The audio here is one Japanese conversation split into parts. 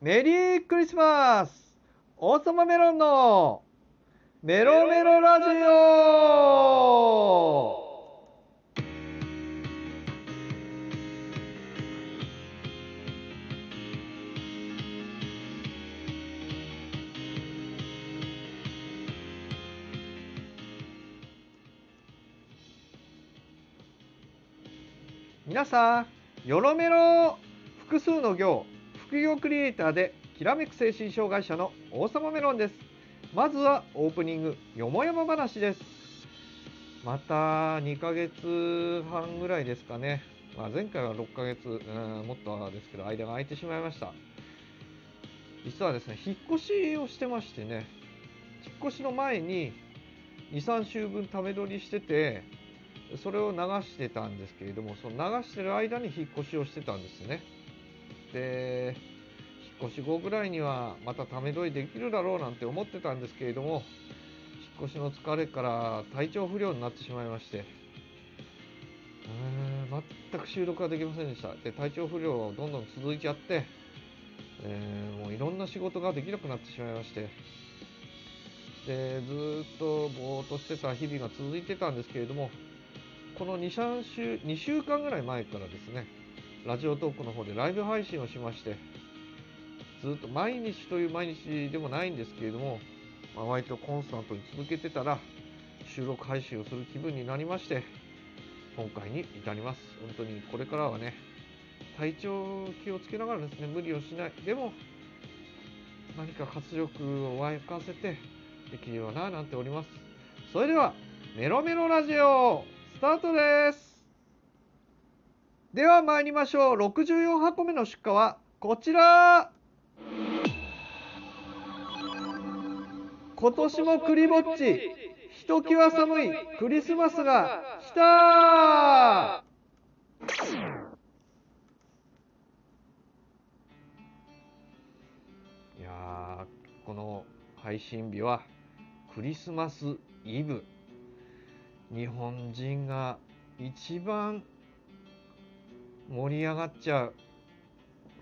メリークリスマス。王様メロンのメロメロラジオ。皆さんよろめろ複数の行。副業クリエイターできらめく精神障害者の王様メロンです。まずはオープニングよもやま話です。また2ヶ月半ぐらいですかね、まあ、前回は6ヶ月うんもっとですけど間が空いてしまいました。実はですね引っ越しをしてましてね。引っ越しの前に23週分ため撮りしててそれを流してたんですけれどもその流してる間に引っ越しをしてたんですね。で引っ越し後ぐらいにはまたため撮りできるだろうなんて思ってたんですけれども引っ越しの疲れから体調不良になってしまいまして。うーん全く収録ができませんでした。で体調不良どんどん続いちゃって、えーもういろんな仕事ができなくなってしまいまして。でずっとぼーっとしてた日々が続いてたんですけれどもこの2、3週、2週間ぐらい前からですね、ラジオトークの方でライブ配信をしまして、ずっと毎日という毎日でもないんですけれども、まあ、割とコンスタントに続けてたら、収録配信をする気分になりまして、今回に至ります。本当にこれからはね、体調気をつけながらですね、無理をしない。でも、何か活力を湧かせてできればな、なんております。それでは、メロメロラジオスタートですでは参りましょう。64箱目の出荷はこちら。今年もクリぼっち。ひときわ寒い。クリスマスが来た。いやーこの配信日はクリスマスイブ。日本人が一番盛り上がっちゃう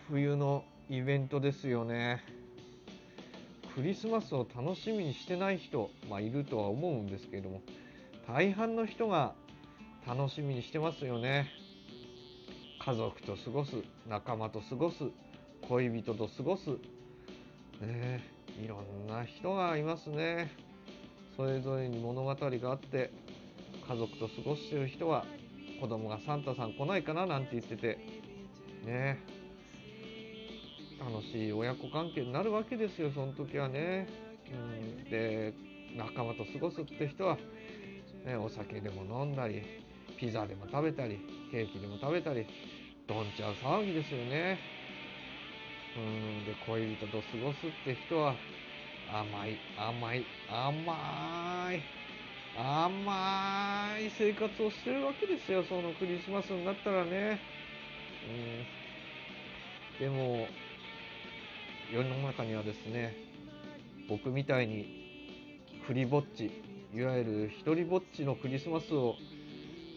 冬のイベントですよね。クリスマスを楽しみにしてない人、まあ、いるとは思うんですけれども大半の人が楽しみにしてますよね。家族と過ごす仲間と過ごす恋人と過ごす。ねえいろんな人がいますね。それぞれに物語があって家族と過ごしてる人は子供がサンタさん来ないかななんて言ってて。ね。楽しい親子関係になるわけですよその時はね、うん、で仲間と過ごすって人は、ね、お酒でも飲んだりピザでも食べたりケーキでも食べたりどんちゃう騒ぎですよね。うん。で恋人と過ごすって人は甘い甘い甘い甘い。生活をしてるわけですよ、そのクリスマスになったらね。うん、でも、世の中にはですね、僕みたいに、クリぼっち、いわゆる一人ぼっちのクリスマスを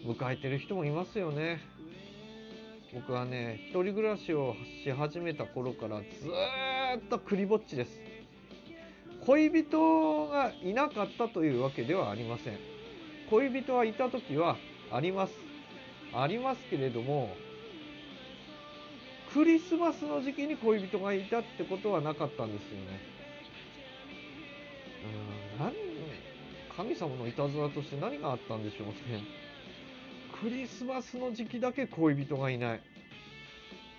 迎えてる人もいますよね。僕はね、一人暮らしをし始めた頃からずっとクリぼっちです。恋人がいなかったというわけではありません恋人はいた時はあります。ありますけれどもクリスマスの時期に恋人がいたってことはなかったんですよね。うん何神様のいたずらとして何があったんでしょうね。クリスマスの時期だけ恋人がいない。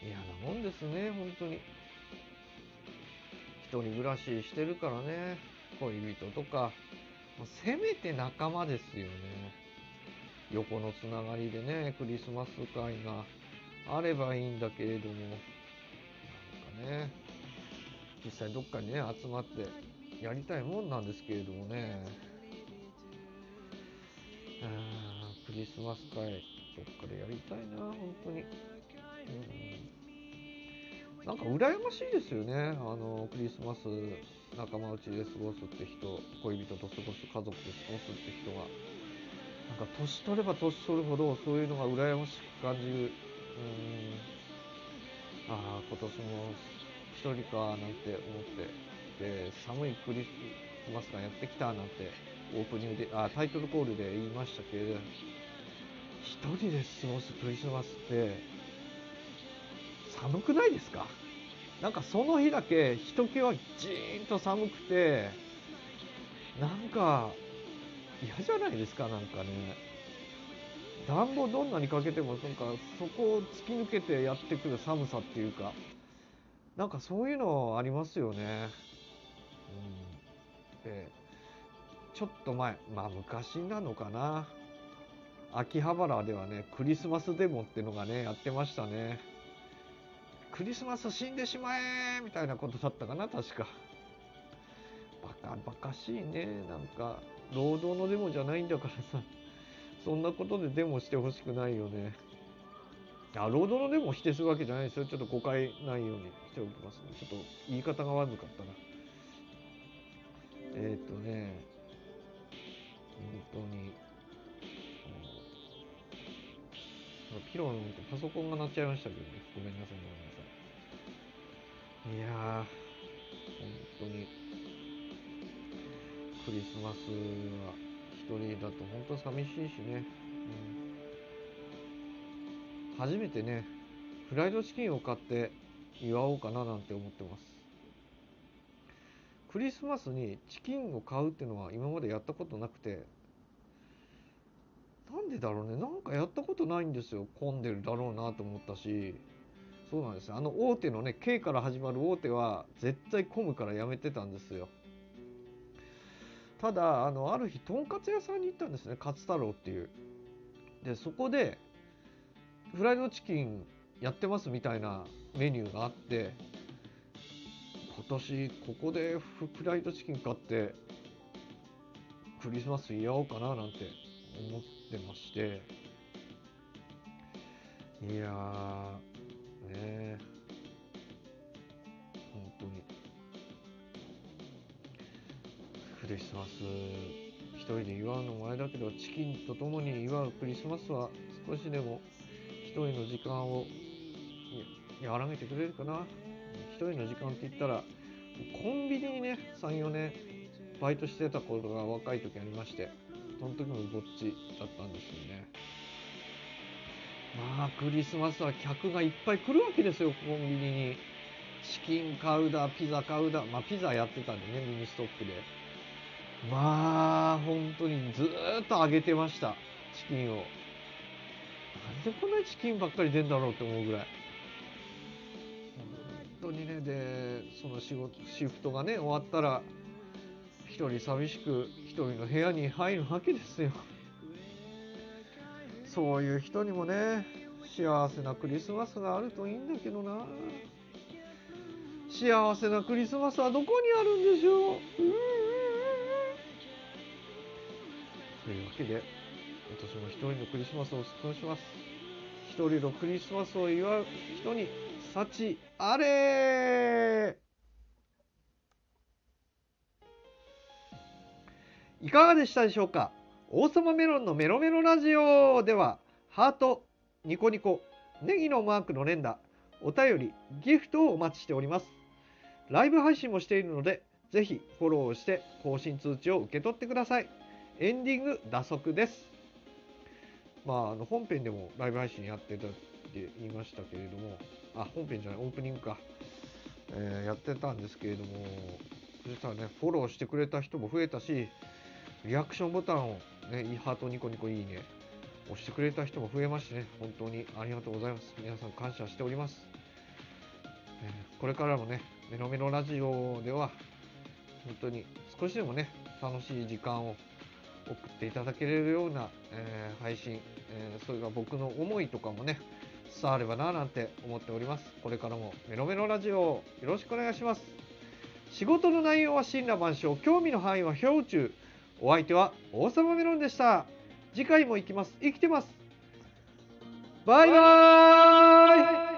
嫌なもんですね本当に。一人暮らししてるからね恋人とか。せめて仲間ですよね。横のつながりでねクリスマス会があればいいんだけれども。なんかね実際どっかにね集まってやりたいもんなんですけれどもね。クリスマス会どっかでやりたいな本当に、うん。なんか羨ましいですよね、あのクリスマス仲間内で過ごすって人、恋人と過ごす、家族で過ごすって人が、なんか年取れば年取るほど、そういうのが羨ましく感じる、うん、ああ、今年も一人かなんて思って。で寒いクリスマスがやってきたなんてオープニングであタイトルコールで言いましたけれど一人で過ごすクリスマスって寒くないですか？なんかその日だけひときわじーんと寒くてなんか嫌じゃないですか？なんかね。暖房どんなにかけてもなんかそこを突き抜けてやってくる寒さっていうか。なんかそういうのありますよね。うん、でちょっと前まあ昔なのかな。秋葉原ではねクリスマスデモってのがねやってましたね。クリスマス死んでしまえみたいなことだったかな確か。バカバカしいねなんか。労働のデモじゃないんだからさ。そんなことでデモしてほしくないよね。あ労働のデモを否定するわけじゃないですよ。ちょっと誤解ないようにしておきますね。ちょっと言い方が悪かったな。えっ、とね。本当にピローのパソコンが鳴っちゃいましたけどね。ごめんなさいごめんなさい。いやー本当に。クリスマスは一人だと本当寂しいしね、うん、初めてねフライドチキンを買って祝おうかななんて思ってます。クリスマスにチキンを買うっていうのは今までやったことなくて。なんでだろうね。なんかやったことないんですよ。混んでるだろうなと思ったし。そうなんですあの大手のね K から始まる大手は絶対混むからやめてたんですよ。ただあのある日とんかつ屋さんに行ったんですね勝太郎っていう。でそこでフライドチキンやってますみたいなメニューがあって今年ここでフライドチキン買ってクリスマス祝おうかななんて思ってまして。いやリスマス。一人で祝うのもあれだけどチキンと共に祝うクリスマスは少しでも一人の時間を和らげてくれるかな。一人の時間って言ったらコンビニにね34年バイトしてた頃が若い時ありましてその時もぼっちだったんですよね。まあクリスマスは客がいっぱい来るわけですよコンビニに。チキン買うだピザ買うだまあピザやってたんでねミニストップで。まあ、本当にずっと揚げてました、チキンを。なんでこんなにチキンばっかり出んだろうって思うぐらい。本当にね、で、その仕事、シフトがね、終わったら、一人寂しく、一人の部屋に入るわけですよ。そういう人にもね、幸せなクリスマスがあるといいんだけどな。幸せなクリスマスはどこにあるんでしょう？うん？というわけで、私も一人のクリスマスを過ごします。一人のクリスマスを祝う人に幸あれいかがでしたでしょうか？王様メロンのメロメロラジオでは、ハート、ニコニコ、ネギのマークの連打、お便り、ギフトをお待ちしております。ライブ配信もしているので、ぜひフォローして更新通知を受け取ってください。エンディング打足です。まあ、あの本編でもライブ配信やってたって言いましたけれども、あ、本編じゃない、オープニングか、えー、やってたんですけれども、そしたらね、フォローしてくれた人も増えたし、リアクションボタンをね、いいハートニコニコいいね、押してくれた人も増えましてね、本当にありがとうございます。皆さん感謝しております。えー、これからもね、メロメロラジオでは、本当に少しでもね、楽しい時間を送っていただけるような、えー、配信、えー、それが僕の思いとかもね、伝わればななんて思っております。これからもメロメロラジオよろしくお願いします。仕事の内容は神羅万象、興味の範囲は氷中。お相手は王様メロンでした。次回も行きます。生きてます。バイバーイ